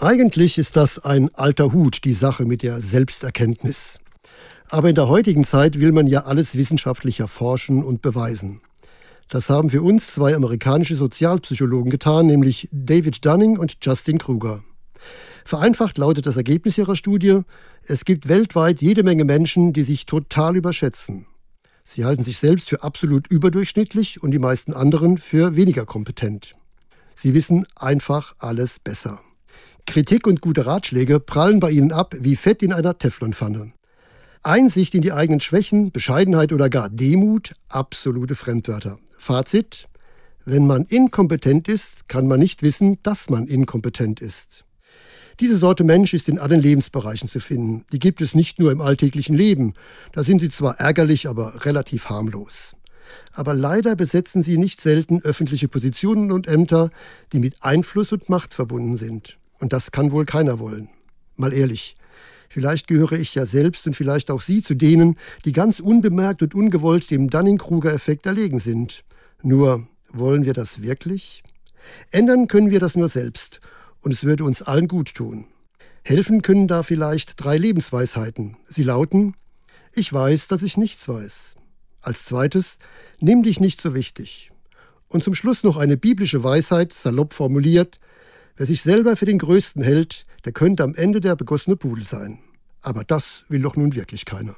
Eigentlich ist das ein alter Hut, die Sache mit der Selbsterkenntnis. Aber in der heutigen Zeit will man ja alles wissenschaftlich erforschen und beweisen. Das haben für uns zwei amerikanische Sozialpsychologen getan, nämlich David Dunning und Justin Kruger. Vereinfacht lautet das Ergebnis ihrer Studie, es gibt weltweit jede Menge Menschen, die sich total überschätzen. Sie halten sich selbst für absolut überdurchschnittlich und die meisten anderen für weniger kompetent. Sie wissen einfach alles besser. Kritik und gute Ratschläge prallen bei ihnen ab wie Fett in einer Teflonpfanne. Einsicht in die eigenen Schwächen, Bescheidenheit oder gar Demut, absolute Fremdwörter. Fazit, wenn man inkompetent ist, kann man nicht wissen, dass man inkompetent ist. Diese Sorte Mensch ist in allen Lebensbereichen zu finden. Die gibt es nicht nur im alltäglichen Leben. Da sind sie zwar ärgerlich, aber relativ harmlos. Aber leider besetzen sie nicht selten öffentliche Positionen und Ämter, die mit Einfluss und Macht verbunden sind. Und das kann wohl keiner wollen. Mal ehrlich, vielleicht gehöre ich ja selbst und vielleicht auch Sie zu denen, die ganz unbemerkt und ungewollt dem Dunning-Kruger-Effekt erlegen sind. Nur, wollen wir das wirklich? Ändern können wir das nur selbst und es würde uns allen gut tun. Helfen können da vielleicht drei Lebensweisheiten. Sie lauten, ich weiß, dass ich nichts weiß. Als zweites, nimm dich nicht so wichtig. Und zum Schluss noch eine biblische Weisheit, salopp formuliert, Wer sich selber für den Größten hält, der könnte am Ende der begossene Pudel sein. Aber das will doch nun wirklich keiner.